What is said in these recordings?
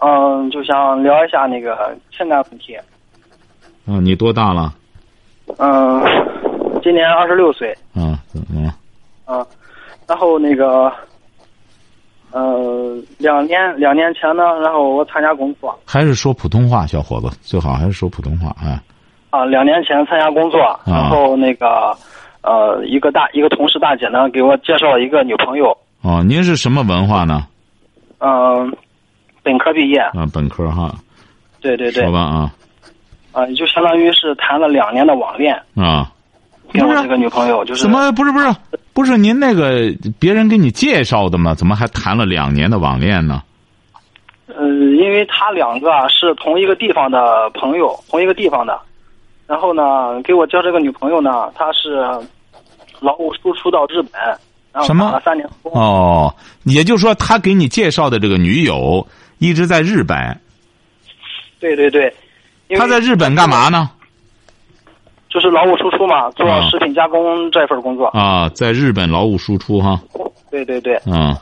嗯，就想聊一下那个情感问题。嗯，你多大了？嗯，今年二十六岁。嗯，怎么了？嗯，然后那个，呃，两年两年前呢，然后我参加工作。还是说普通话，小伙子，最好还是说普通话啊。啊，两年前参加工作，然后那个，呃，一个大一个同事大姐呢，给我介绍了一个女朋友。哦，您是什么文化呢？嗯。本科毕业。啊，本科哈，对对对，说吧啊，啊，就相当于是谈了两年的网恋。啊，跟我这个女朋友就是怎么？不是不是不是您那个别人给你介绍的吗？怎么还谈了两年的网恋呢？呃，因为他两个是同一个地方的朋友，同一个地方的，然后呢，给我交这个女朋友呢，她是劳务输出到日本，然后打了三年哦，也就是说，他给你介绍的这个女友。一直在日本。对对对，他在日本干嘛呢？就是劳务输出嘛，做食品加工这份工作。啊，在日本劳务输出哈。对对对。嗯。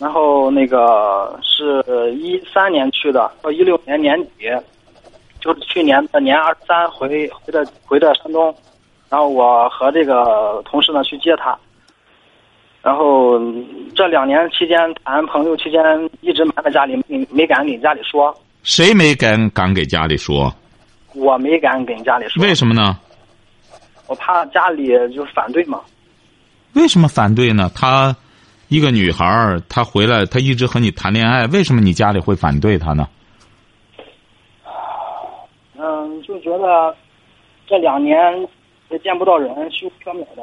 然后那个是一三年去的，到一六年年底，就是去年的年二十三回回的回的山东，然后我和这个同事呢去接他。然后这两年期间谈朋友期间一直瞒在家里，没没敢给家里说。谁没敢敢给家里说？我没敢跟家里说。为什么呢？我怕家里就反对嘛。为什么反对呢？她一个女孩儿，她回来，她一直和你谈恋爱，为什么你家里会反对她呢？嗯，就觉得这两年也见不到人，虚无缥缈的。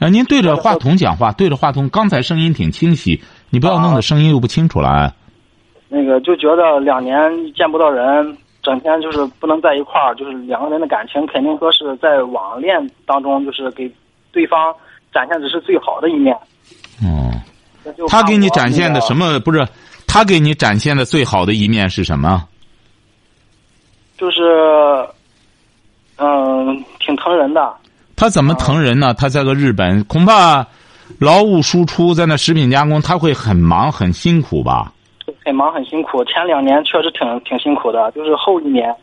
啊，您对着话筒讲话，对着话筒。刚才声音挺清晰，你不要弄得声音又不清楚了。那个就觉得两年见不到人，整天就是不能在一块儿，就是两个人的感情肯定说是在网恋当中，就是给对方展现的是最好的一面。哦，他给你展现的什么？不是他给你展现的最好的一面是什么？就是，嗯，挺疼人的。他怎么疼人呢？他在个日本，恐怕劳务输出，在那食品加工，他会很忙很辛苦吧？很忙很辛苦，前两年确实挺挺辛苦的，就是后一年，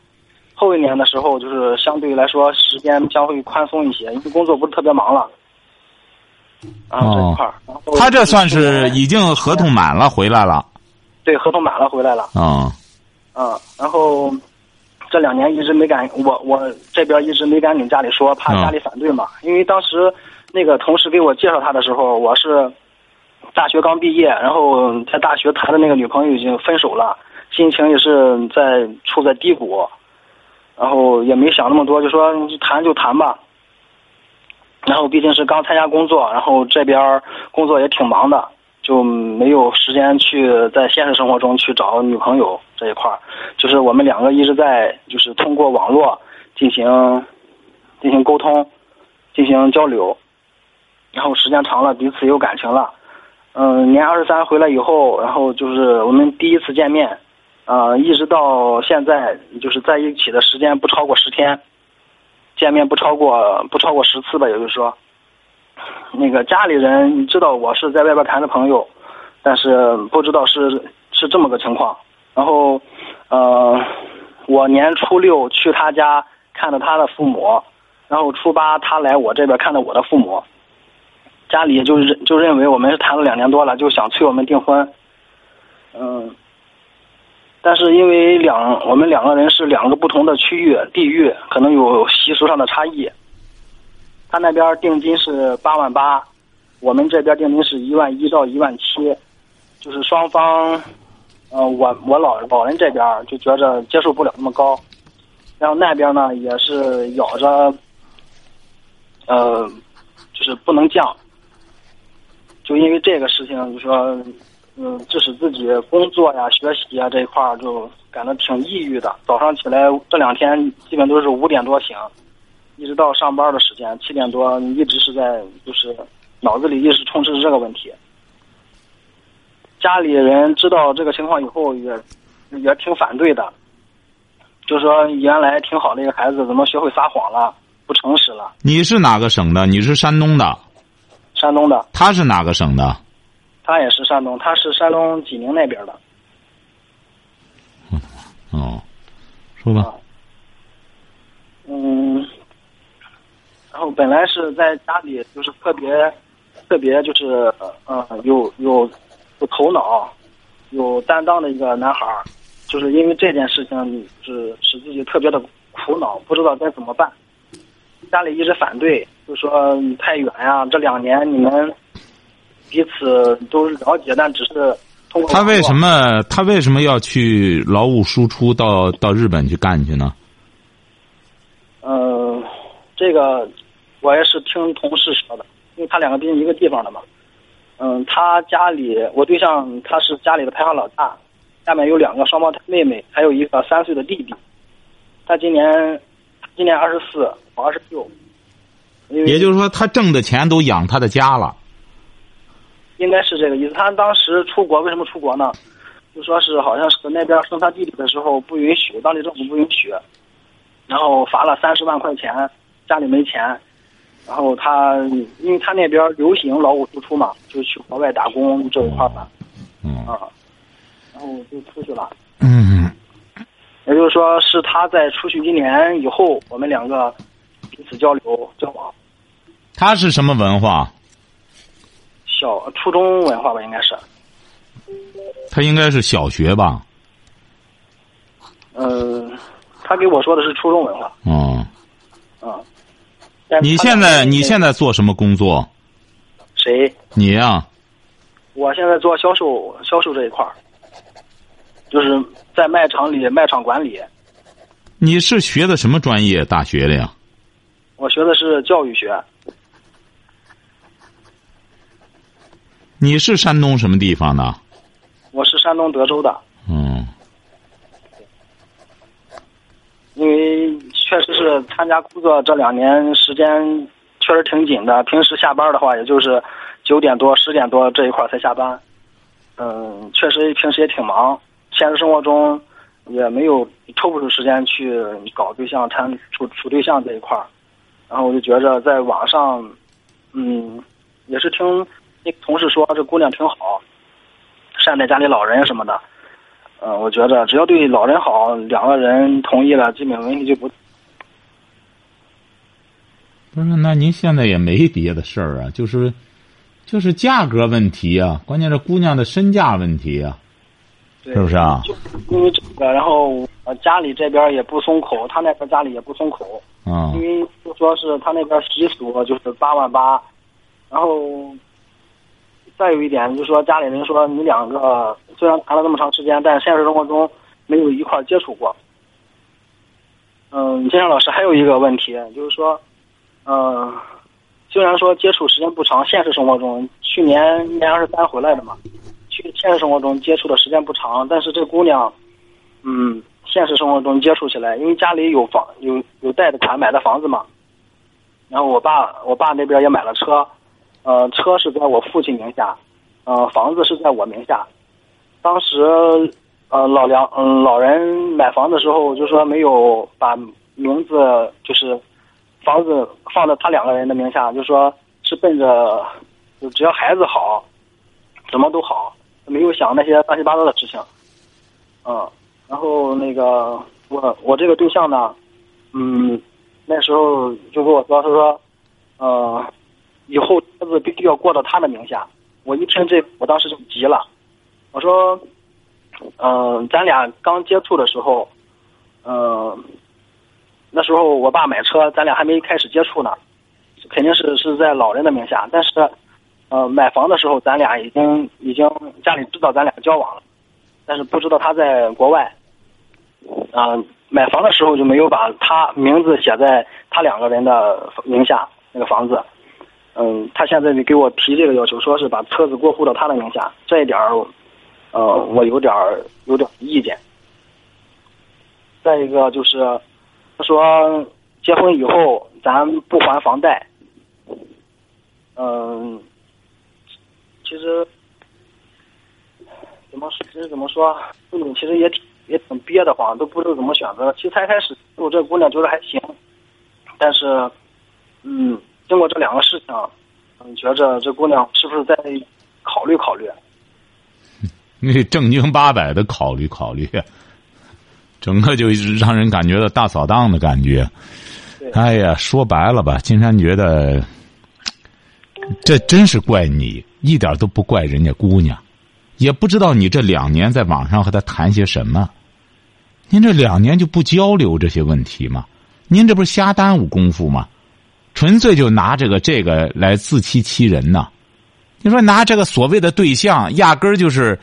后一年的时候，就是相对来说时间将会宽松一些，因为工作不是特别忙了。啊，这一块儿，他这算是已经合同满了，回来了。对，合同满了，回来了。啊。嗯，然后。这两年一直没敢，我我这边一直没敢跟家里说，怕家里反对嘛。因为当时那个同事给我介绍他的时候，我是大学刚毕业，然后在大学谈的那个女朋友已经分手了，心情也是在处在低谷，然后也没想那么多，就说谈就谈吧。然后毕竟是刚参加工作，然后这边工作也挺忙的。就没有时间去在现实生活中去找女朋友这一块儿，就是我们两个一直在就是通过网络进行进行沟通，进行交流，然后时间长了彼此有感情了，嗯，年二十三回来以后，然后就是我们第一次见面，啊，一直到现在就是在一起的时间不超过十天，见面不超过不超过十次吧，也就是说。那个家里人知道我是在外边谈的朋友，但是不知道是是这么个情况。然后，呃，我年初六去他家看的他的父母，然后初八他来我这边看的我的父母。家里就认就认为我们是谈了两年多了，就想催我们订婚。嗯，但是因为两我们两个人是两个不同的区域地域，可能有习俗上的差异。他那边定金是八万八，我们这边定金是一万一到一万七，就是双方，呃，我我老老人这边就觉着接受不了那么高，然后那边呢也是咬着，呃，就是不能降，就因为这个事情，就说，嗯，致使自己工作呀、学习啊这一块就。感到挺抑郁的。早上起来这两天基本都是五点多醒，一直到上班的时间七点多，一直是在就是脑子里一直充斥着这个问题。家里人知道这个情况以后也也挺反对的，就说原来挺好的一个孩子，怎么学会撒谎了，不诚实了？你是哪个省的？你是山东的，山东的，他是哪个省的？他也是山东，他是山东济宁那边的。哦，说吧。啊嗯，然后本来是在家里就是特别特别就是嗯有有有头脑、有担当的一个男孩儿，就是因为这件事情是使自己特别的苦恼，不知道该怎么办。家里一直反对，就说你太远呀、这两年你们彼此都是了解，但只是通过他为什么他为什么要去劳务输出到到日本去干去呢？嗯，这个我也是听同事说的，因为他两个毕竟一个地方的嘛。嗯，他家里我对象他是家里的排行老大，下面有两个双胞胎妹妹，还有一个三岁的弟弟。他今年今年二十四，我二十六。也就是说，他挣的钱都养他的家了。应该是这个意思。他当时出国为什么出国呢？就说是好像是那边生他弟弟的时候不允许，当地政府不允许，然后罚了三十万块钱，家里没钱，然后他因为他那边流行劳务输出嘛，就去国外打工这一块儿吧，嗯啊，然后就出去了。嗯，也就是说，是他在出去一年以后，我们两个彼此交流交往，他是什么文化？小初中文化吧，应该是。他应该是小学吧？嗯，他给我说的是初中文化，哦，啊。但你现在你现在做什么工作？谁？你呀、我现在做销售，销售这一块儿，就是在卖场里卖场管理。你是学的什么专业？大学的呀？我学的是教育学，你是山东什么地方的？我是山东德州的。嗯，因为确实是参加工作这两年时间确实挺紧的，平时下班的话也就是九点多、十点多这一块儿才下班。嗯，确实平时也挺忙，现实生活中也没有抽不出时间去搞对象、谈处处对象这一块儿。然后我就觉着在网上，嗯，也是听那同事说这姑娘挺好，善待家里老人什么的。嗯、我觉着只要对老人好，两个人同意了，基本问题就不。不是，那您现在也没别的事儿啊，就是就是价格问题啊，关键是姑娘的身价问题啊，是不是啊？就因为这个，然后呃家里这边也不松口，他那边家里也不松口，啊因为就说是他那边习俗就是八万八，然后再有一点就是说家里人说你两个虽然谈了那么长时间，但现实生活中没有一块接触过。嗯，金山老师还有一个问题就是说，嗯、虽然说接触时间不长，现实生活中去年一年二十三回来的嘛，去现实生活中接触的时间不长，但是这姑娘，嗯，现实生活中接触起来，因为家里有房有有贷的款买的房子嘛，然后我爸我爸那边也买了车，呃，车是在我父亲名下，呃，房子是在我名下。当时呃老梁嗯、老人买房的时候就说没有把名字就是房子放在他两个人的名下，就说是奔着就只要孩子好，什么都好，没有想那些乱七八糟的事情。嗯，然后那个我我这个对象呢，嗯，那时候就跟我说，他说，呃，以后车子必须要过到他的名下。我一听这，我当时就急了，我说，嗯、咱俩刚接触的时候，嗯、那时候我爸买车，咱俩还没开始接触呢，肯定是是在老人的名下。但是，呃，买房的时候，咱俩已经已经家里知道咱俩交往了，但是不知道他在国外。啊、买房的时候就没有把他名字写在他两个人的名下那个房子。嗯，他现在给我提这个要求，说是把车子过户到他的名下，这一点儿，呃，我有点儿有点儿意见。再一个就是，他说结婚以后咱不还房贷。嗯，其实怎么说？其实怎么说？父母其实也挺也挺憋得慌，都不知道怎么选择。其实才开始，我这姑娘觉得还行，但是，嗯，经过这两个事情，嗯，觉着这姑娘是不是再考虑考虑？你正经八百的考虑考虑，整个就让人感觉到大扫荡的感觉。哎呀，说白了吧，金山觉得，这真是怪你，一点都不怪人家姑娘，也不知道你这两年在网上和她谈些什么。您这两年就不交流这些问题吗？您这不是瞎耽误功夫吗？纯粹就拿这个这个来自欺欺人呐！你说拿这个所谓的对象，压根儿就是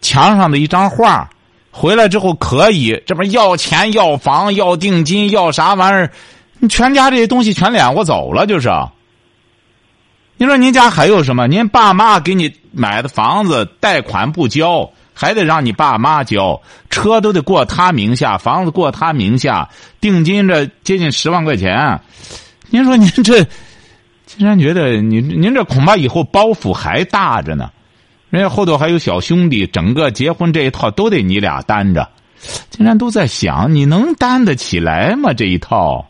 墙上的一张画，回来之后可以这不要钱要房要定金要啥玩意儿，你全家这些东西全敛过走了，就是。你说您家还有什么？您爸妈给你买的房子贷款不交，还得让你爸妈交，车都得过他名下，房子过他名下，定金这接近十万块钱。您说您这，金山觉得您您这恐怕以后包袱还大着呢，人家后头还有小兄弟，整个结婚这一套都得你俩担着。金山都在想，你能担得起来吗？这一套？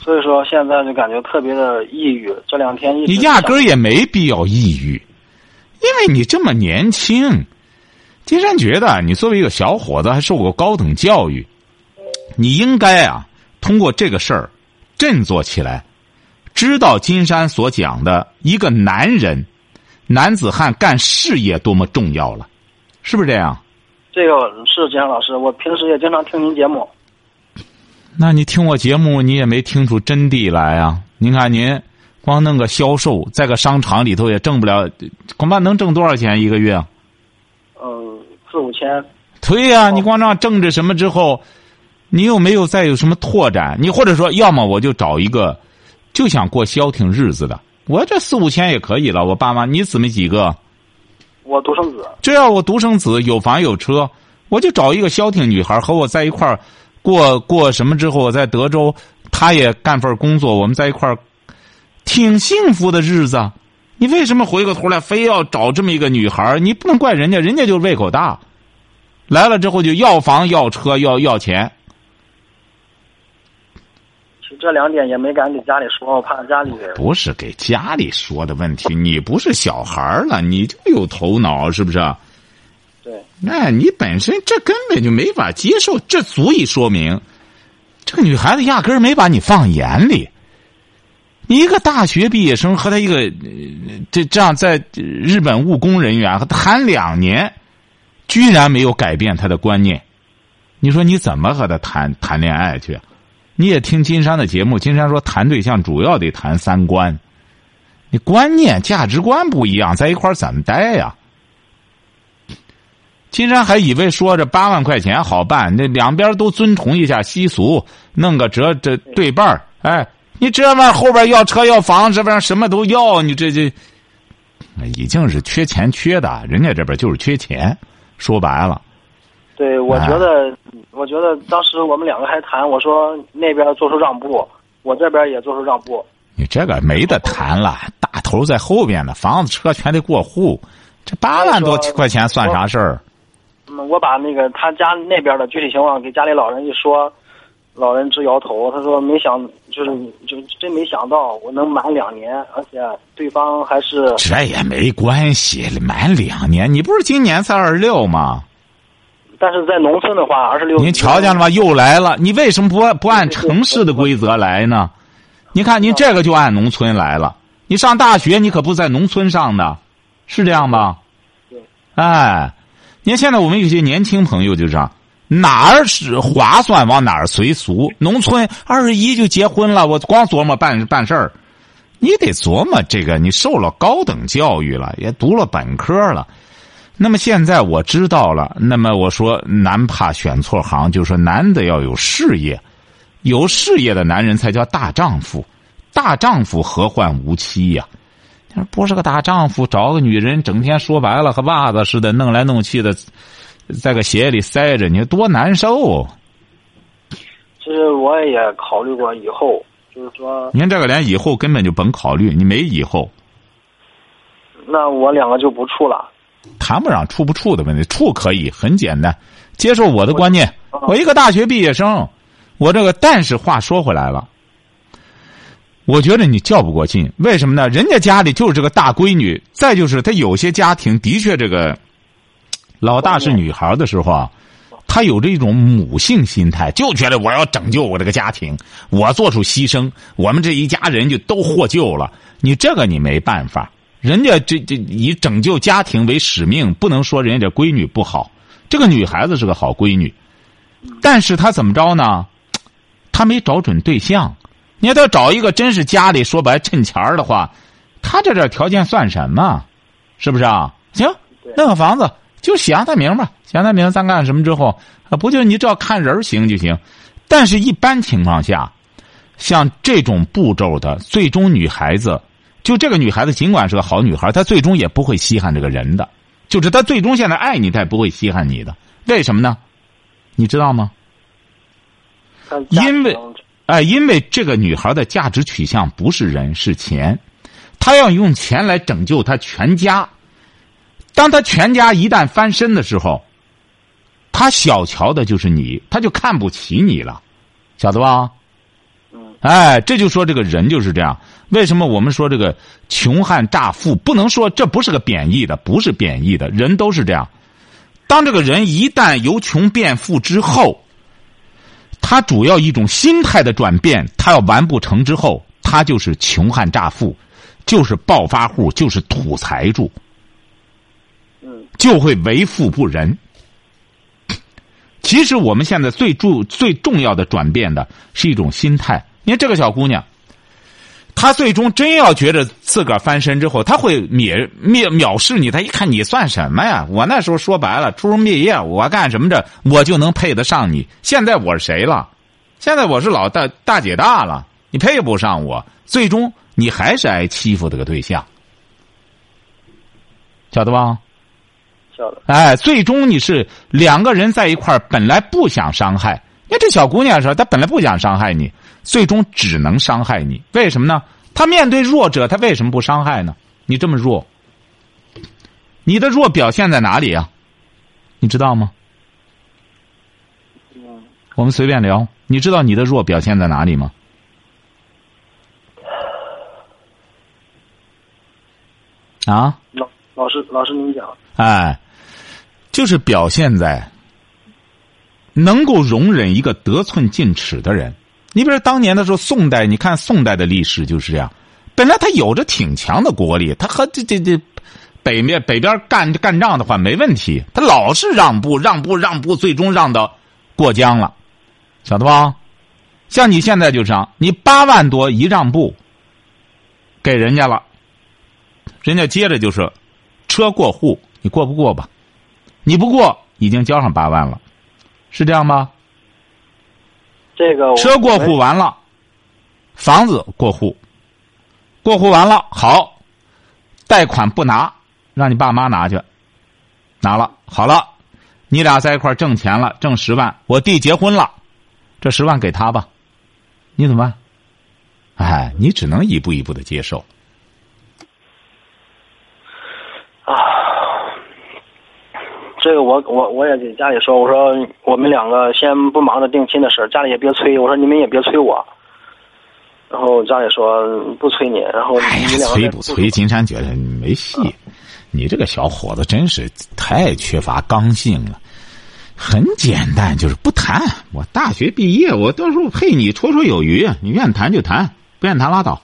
所以说现在就感觉特别的抑郁，这两天一你压根儿也没必要抑郁，因为你这么年轻。金山觉得，你作为一个小伙子，还受过高等教育，你应该啊，通过这个事儿。振作起来，知道金山所讲的一个男人、男子汉干事业多么重要了，是不是这样？这个是金山老师，我平时也经常听您节目。那你听我节目，你也没听出真谛来啊？您看您光弄个销售，在个商场里头也挣不了，恐怕能挣多少钱一个月？嗯，四五千。对呀，你光这样挣着什么之后？你又没有再有什么拓展？你或者说，要么我就找一个，就想过消停日子的。我这四五千也可以了。我爸妈，你姊妹几个？我独生子。这要我独生子，有房有车，我就找一个消停女孩和我在一块儿过过什么之后，我在德州，她也干份工作，我们在一块儿挺幸福的日子。你为什么回过头来非要找这么一个女孩？你不能怪人家，人家就胃口大，来了之后就要房要车要要钱。这两点也没敢给家里说，我怕家里不是给家里说的问题。你不是小孩了，你就有头脑，是不是？对。那你本身这根本就没法接受，这足以说明，这个女孩子压根儿没把你放眼里。你一个大学毕业生和他一个这这样在日本务工人员和谈两年，居然没有改变他的观念。你说你怎么和他谈谈恋爱去？你也听金山的节目，金山说谈对象主要得谈三观，你观念价值观不一样，在一块儿怎么待呀？金山还以为说这八万块钱好办，那两边都遵从一下习俗，弄个折这对半儿。哎，你这玩意儿后边要车要房，这边什么都要，你这这已经是缺钱缺的，人家这边就是缺钱，说白了。对，我觉得。我觉得当时我们两个还谈，我说那边做出让步，我这边也做出让步。你这个没得谈了，大头在后边呢，房子车全得过户，这八万多块钱算啥事儿？嗯，我把那个他家那边的具体情况给家里老人一说，老人直摇头，他说没想，就是就真没想到我能满两年，而且对方还是这也没关系，满两年，你不是今年才二十六吗？但是在农村的话，二十六。您瞧见了吗？又来了。你为什么不不按城市的规则来呢？你看，您这个就按农村来了。你上大学，你可不在农村上的，是这样吧？对。哎，您现在我们有些年轻朋友就这样，哪儿是划算往哪儿随俗。农村二十一就结婚了，我光琢磨办办事儿。你得琢磨这个，你受了高等教育了，也读了本科了。那么现在我知道了。那么我说，男怕选错行，就是说男的要有事业，有事业的男人才叫大丈夫。大丈夫何患无妻呀？不是个大丈夫，找个女人，整天说白了和袜子似的，弄来弄去的，在个鞋里塞着，你多难受。其实我也考虑过以后，就是说，您这个连以后根本就甭考虑，你没以后，那我两个就不处了。谈不上处不处的问题，处可以，很简单，接受我的观念。我一个大学毕业生，我这个，但是话说回来了，我觉得你较不过劲，为什么呢？人家家里就是这个大闺女，再就是他有些家庭的确这个老大是女孩的时候啊，他有着一种母性心态，就觉得我要拯救我这个家庭，我做出牺牲，我们这一家人就都获救了。你这个你没办法。人家这这以拯救家庭为使命，不能说人家这闺女不好。这个女孩子是个好闺女，但是她怎么着呢？她没找准对象。你要她找一个真是家里说白趁钱儿的话，她这点条件算什么？是不是啊？行，弄个房子就写上她名吧，写上她名，咱干什么之后啊？不就你只要看人行就行。但是一般情况下，像这种步骤的，最终女孩子。就这个女孩子，尽管是个好女孩，她最终也不会稀罕这个人的。就是她最终现在爱你，她也不会稀罕你的。为什么呢？你知道吗？因为，哎，因为这个女孩的价值取向不是人，是钱。她要用钱来拯救她全家。当她全家一旦翻身的时候，她小瞧的就是你，她就看不起你了，晓得吧？哎，这就说这个人就是这样。为什么我们说这个穷汉乍富不能说这不是个贬义的，不是贬义的，人都是这样。当这个人一旦由穷变富之后，他主要一种心态的转变，他要完不成之后，他就是穷汉乍富，就是暴发户，就是土财主，就会为富不仁。其实我们现在最重最重要的转变的是一种心态。你看这个小姑娘，她最终真要觉得自个儿翻身之后，他会蔑蔑藐视你。他一看你算什么呀？我那时候说白了，初中毕业，我干什么着，我就能配得上你。现在我是谁了？现在我是老大大姐大了，你配不上我。最终你还是挨欺负这个对象，晓得吧？晓得。哎，最终你是两个人在一块儿，本来不想伤害。你看这小姑娘说，她本来不想伤害你。最终只能伤害你，为什么呢？他面对弱者，他为什么不伤害呢？你这么弱，你的弱表现在哪里啊？你知道吗？我们随便聊。你知道你的弱表现在哪里吗？啊？老老师，老师您讲。哎，就是表现在能够容忍一个得寸进尺的人。你比如当年的时候，宋代，你看宋代的历史就是这样。本来他有着挺强的国力，他和这这这北面北边干干仗的话没问题，他老是让步让步让步，最终让到过江了，晓得吧？像你现在就这样，你八万多一让步给人家了，人家接着就是车过户，你过不过吧？你不过，已经交上八万了，是这样吗？这个车过户完了，房子过户，过户完了好，贷款不拿，让你爸妈拿去，拿了好了，你俩在一块挣钱了，挣十万，我弟结婚了，这十万给他吧，你怎么办？哎，你只能一步一步的接受。啊，这个我我我也给家里说，我说我们两个先不忙着定亲的事家里也别催，我说你们也别催我。然后家里说不催你，然后哎呀，催不催？金山觉得没戏，你这个小伙子真是太缺乏刚性了。很简单，就是不谈。我大学毕业，我到时候配你绰绰有余。你愿谈就谈，不愿谈拉倒。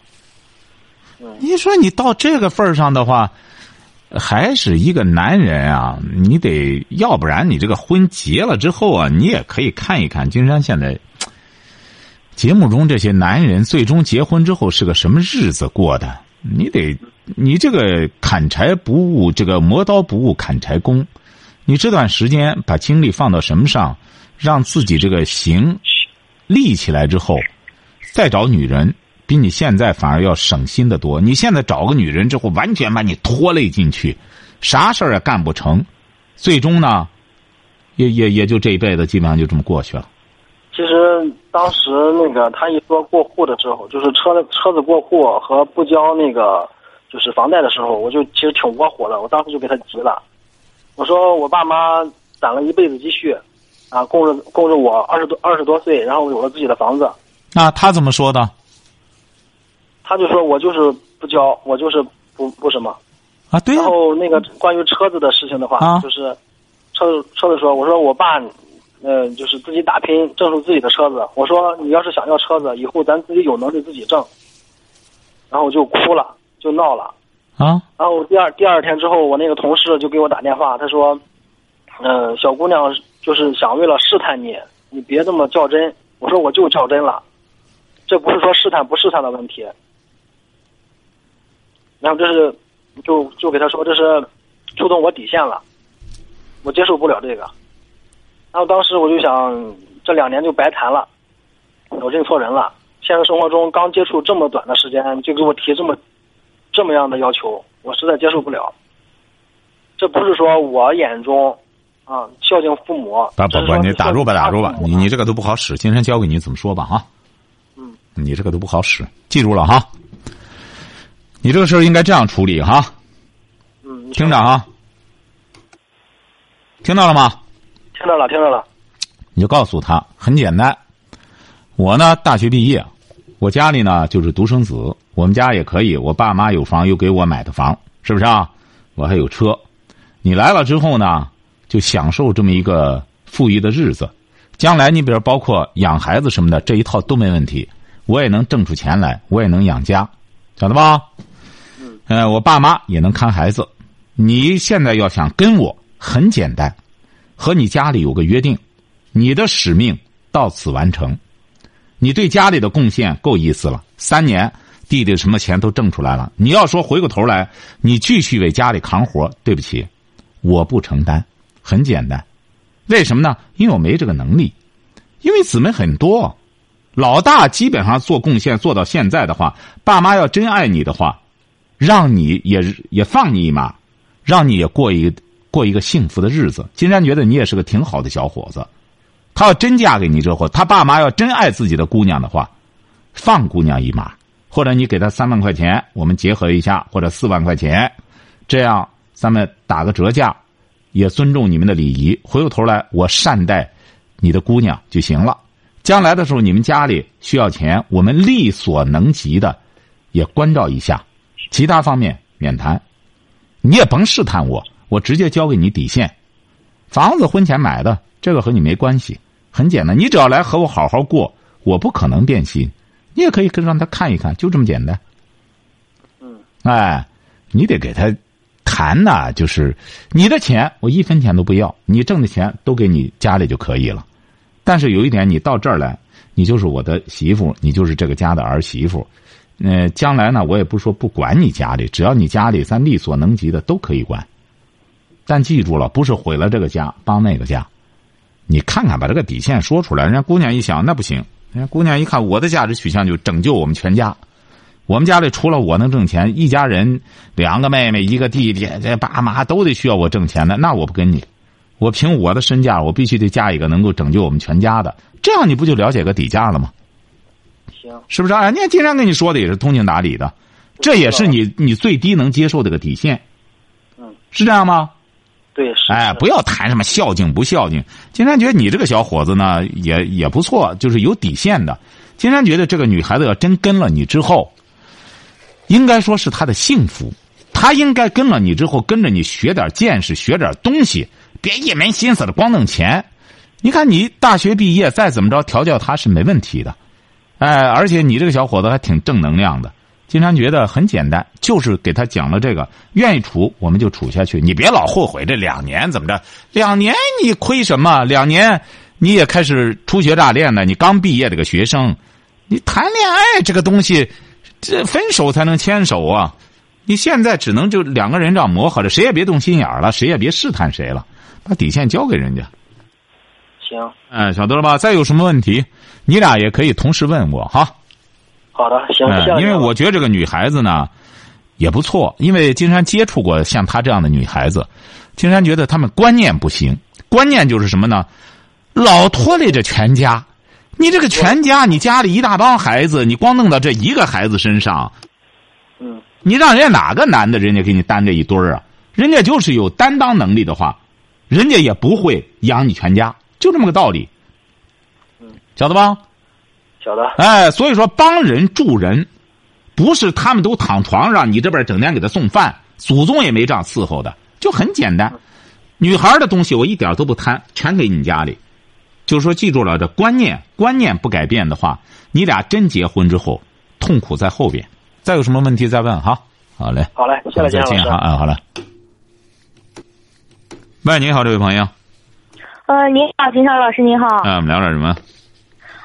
你说你到这个份儿上的话。还是一个男人啊，你得要不然你这个婚结了之后啊，你也可以看一看金山现在 节目中这些男人最终结婚之后是个什么日子过的？你得你这个砍柴不误这个磨刀不误砍柴工，你这段时间把精力放到什么上，让自己这个行立起来之后，再找女人。比你现在反而要省心的多。你现在找个女人之后，完全把你拖累进去，啥事儿也干不成，最终呢，也也也就这一辈子基本上就这么过去了。其实当时那个他一说过户的时候，就是车车子过户和不交那个就是房贷的时候，我就其实挺窝火的。我当时就给他急了，我说我爸妈攒了一辈子积蓄，啊，供着供着我二十多二十多岁，然后有了自己的房子。那他怎么说的？他就说我就是不交，我就是不不什么。啊，对呀、然后那个关于车子的事情的话，啊就是车子车子说，我说我爸，呃，就是自己打拼挣出自己的车子。我说你要是想要车子，以后咱自己有能力自己挣。然后我就哭了，就闹了。啊，然后第二第二天之后，我那个同事就给我打电话，他说，呃，小姑娘就是想为了试探你，你别这么较真。我说我就较真了，这不是说试探不试探的问题。然后这是，就就给他说这是触动我底线了，我接受不了这个。然后当时我就想，这两年就白谈了，我认错人了。现实生活中刚接触这么短的时间，就给我提这么这么样的要求，我实在接受不了。这不是说我眼中啊孝敬父母，不不不，你打住吧，打住吧，你你这个都不好使。今天教给你怎么说吧啊？嗯，你这个都不好使，记住了哈。你这个事儿应该这样处理哈，嗯，听着啊，听到了吗？听到了，听到了，你就告诉他，很简单。我呢，大学毕业，我家里呢就是独生子，我们家也可以，我爸妈有房，又给我买的房，是不是啊？我还有车。你来了之后呢，就享受这么一个富裕的日子。将来你比如包括养孩子什么的，这一套都没问题。我也能挣出钱来，我也能养家，晓得吧？呃，我爸妈也能看孩子。你现在要想跟我，很简单，和你家里有个约定，你的使命到此完成。你对家里的贡献够意思了，三年弟弟什么钱都挣出来了。你要说回过头来，你继续为家里扛活，对不起，我不承担。很简单，为什么呢？因为我没这个能力。因为姊妹很多，老大基本上做贡献做到现在的话，爸妈要真爱你的话，让你也也放你一马，让你也过一过一个幸福的日子。金山觉得你也是个挺好的小伙子。他要真嫁给你这货，他爸妈要真爱自己的姑娘的话，放姑娘一马，或者你给他三万块钱，我们结合一下，或者四万块钱，这样咱们打个折价，也尊重你们的礼仪。回过头来，我善待你的姑娘就行了。将来的时候，你们家里需要钱，我们力所能及的也关照一下，其他方面免谈。你也甭试探我，我直接交给你底线。房子婚前买的，这个和你没关系。很简单，你只要来和我好好过，我不可能变心。你也可以跟让他看一看，就这么简单。嗯，哎，你得给他谈呐、就是你的钱我一分钱都不要，你挣的钱都给你家里就可以了。但是有一点，你到这儿来，你就是我的媳妇，你就是这个家的儿媳妇。呃，将来呢，我也不说不管你家里，只要你家里咱力所能及的都可以管。但记住了，不是毁了这个家帮那个家。你看看，把这个底线说出来，人家姑娘一想，那不行。人家姑娘一看，我的价值取向就拯救我们全家。我们家里除了我能挣钱，一家人两个妹妹一个弟弟，这爸妈都得需要我挣钱的，那我不跟你。我凭我的身价，我必须得嫁一个能够拯救我们全家的，这样你不就了解个底价了吗？行，是不是？哎，人家经常跟你说的也是通情达理的，这也是你你最低能接受的个底线。嗯，是这样吗？对，是，哎，不要谈什么孝敬不孝敬。金山觉得你这个小伙子呢，也也不错，就是有底线的。金山觉得这个女孩子要真跟了你之后，应该说是她的幸福。她应该跟了你之后，跟着你学点见识，学点东西，别一门心思的光弄钱。你看你大学毕业，再怎么着调教她是没问题的。哎，而且你这个小伙子还挺正能量的。金山觉得很简单，就是给他讲了这个，愿意处我们就处下去，你别老后悔这两年怎么着，两年你亏什么？两年你也开始初学乍练的，你刚毕业这个学生，你谈恋爱这个东西，这分手才能牵手啊！你现在只能就两个人这样磨合着，谁也别动心眼了，谁也别试探谁了，把底线交给人家。行，哎，晓得了吧？再有什么问题，你俩也可以同时问我哈。好的，行，因为我觉得这个女孩子呢也不错，因为金山接触过像她这样的女孩子，金山觉得她们观念不行，观念就是什么呢？老拖累着全家。你这个全家，你家里一大帮孩子，你光弄到这一个孩子身上，嗯，你让人家哪个男的，人家给你担这一堆儿啊？人家就是有担当能力的话，人家也不会养你全家，就这么个道理。嗯，晓得吧？晓得。哎，所以说帮人助人，不是他们都躺床上，你这边整天给他送饭，祖宗也没这样伺候的，就很简单。女孩的东西我一点都不贪，全给你家里。就是说，记住了，这观念观念不改变的话，你俩真结婚之后，痛苦在后边。再有什么问题再问哈。好嘞，好嘞，谢谢再见。哈啊，好嘞。喂，你好，这位朋友，呃，您好，金超老师，您好。啊，我们聊点什么？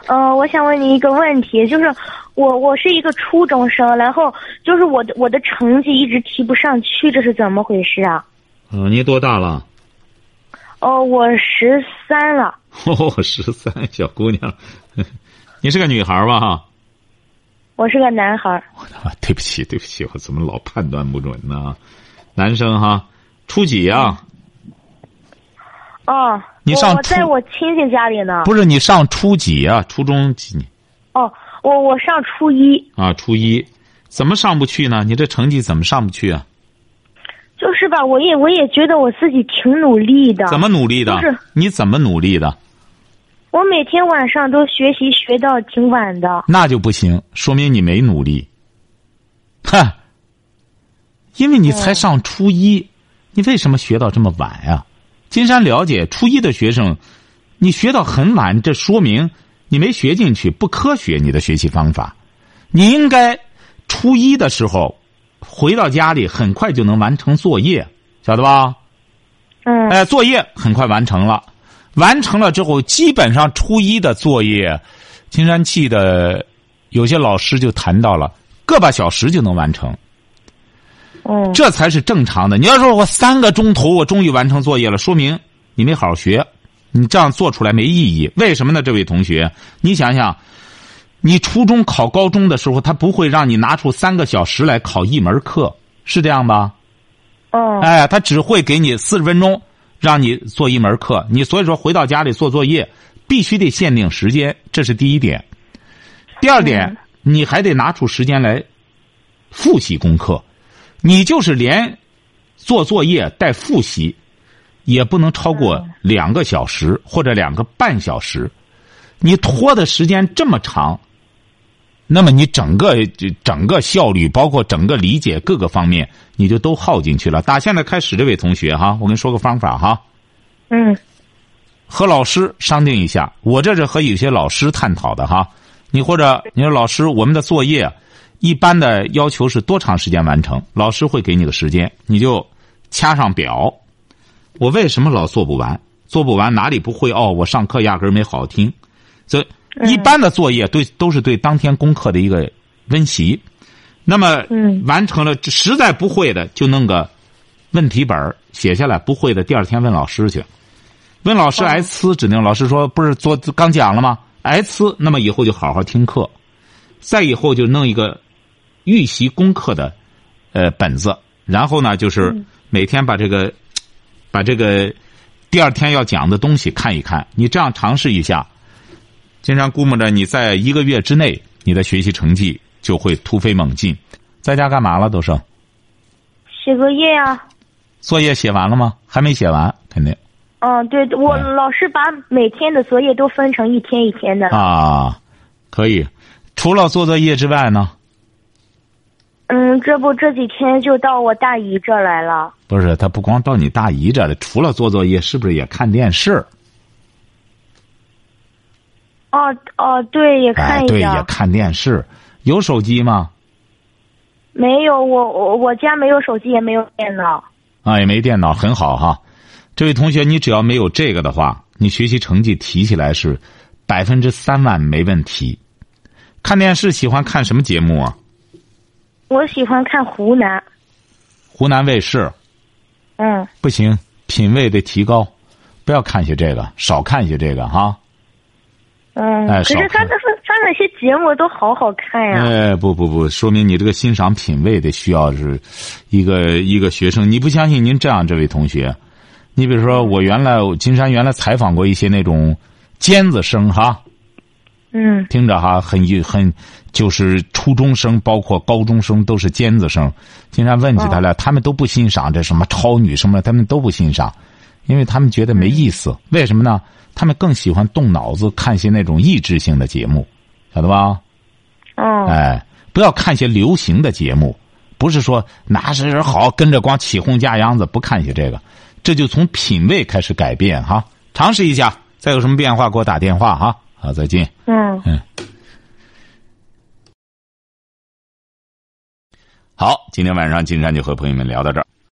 呃，我想问您一个问题，就是我我是一个初中生，然后就是我的我的成绩一直提不上去，这是怎么回事啊？嗯、你多大了？哦，我十三了。哦，十三，小姑娘，你是个女孩吧？哈。我是个男孩对不起，对不起，我怎么老判断不准呢？男生哈，初几呀、哦，我你上初我在我亲戚家里呢。不是你上初几啊？初中几年哦，我我上初一，啊？初一，怎么上不去呢？你这成绩怎么上不去啊？就是吧，我也我也觉得我自己挺努力的。怎么努力的就是？你怎么努力的？我每天晚上都学习学到挺晚的。那就不行，说明你没努力。哼，因为你才上初一，你为什么学到这么晚呀、金山了解，初一的学生，你学到很晚，这说明你没学进去，不科学。你的学习方法，你应该初一的时候回到家里，很快就能完成作业，晓得吧？嗯。哎，作业很快完成了，完成了之后，基本上初一的作业，金山记得有些老师就谈到了个把小时就能完成，嗯。这才是正常的。你要说我三个钟头我终于完成作业了，说明你没好好学，你这样做出来没意义。为什么呢？这位同学，你想想，你初中考高中的时候，他不会让你拿出三个小时来考一门课，是这样吧？嗯。哎，他只会给你四十分钟，让你做一门课。你所以说回到家里做作业，必须得限定时间，这是第一点。第二点，你还得拿出时间来复习功课。你就是连做作业带复习，也不能超过两个小时或者两个半小时。你拖的时间这么长，那么你整个整个效率，包括整个理解各个方面，你就都耗进去了。打现在开始，这位同学哈，我跟你说个方法哈，嗯和老师商定一下。我这是和有些老师探讨的哈。你或者你说老师，我们的作业一般的要求是多长时间完成？老师会给你个时间，你就掐上表。我为什么老做不完？做不完哪里不会？哦，我上课压根儿没好好听。这一般的作业对都是对当天功课的一个温习。那么嗯完成了，实在不会的就弄个问题本儿写下来，不会的第二天问老师去。问老师挨呲，指定老师说不是昨刚讲了吗？挨呲，那么以后就好好听课，再以后就弄一个预习功课的呃本子，然后呢就是每天把这个 把这个第二天要讲的东西看一看，你这样尝试一下，经常估摸着你在一个月之内，你的学习成绩就会突飞猛进。在家干嘛了？都是写作业呀、作业写完了吗？还没写完，肯定嗯，对，我嗯老师把每天的作业都分成一天一天的。啊，可以。除了做作业之外呢？嗯，这不这几天就到我大姨这来了。不是，他不光到你大姨这儿了，除了做作业，是不是也看电视？哦哦，对，也哎，看一对，也。看电视。有手机吗？没有，我我我家没有手机，也没有电脑。啊，也没电脑，很好哈。这位同学，你只要没有这个的话，你学习成绩提起来是百分之三万没问题。看电视喜欢看什么节目啊？我喜欢看湖南。湖南卫视嗯不行，品味得提高，不要看些这个，少看些这个哈。嗯，哎可是他那他那些节目都好好看呀。哎，不不不，说明你这个欣赏品味得需要是一个一个学生。你不相信？您这样，这位同学，你比如说，我原来金山原来采访过一些那种尖子生哈，嗯听着哈，很很就是初中生，包括高中生都是尖子生。经常问起他来，他们都不欣赏这什么超女什么，他们都不欣赏，因为他们觉得没意思。为什么呢？他们更喜欢动脑子，看些那种益智性的节目，晓得吧？哦哎，不要看些流行的节目，不是说哪是人好跟着光起哄架秧子，不看些这个，这就从品味开始改变哈。尝试一下，再有什么变化给我打电话哈。好，再见。嗯嗯。好，今天晚上金山就和朋友们聊到这儿。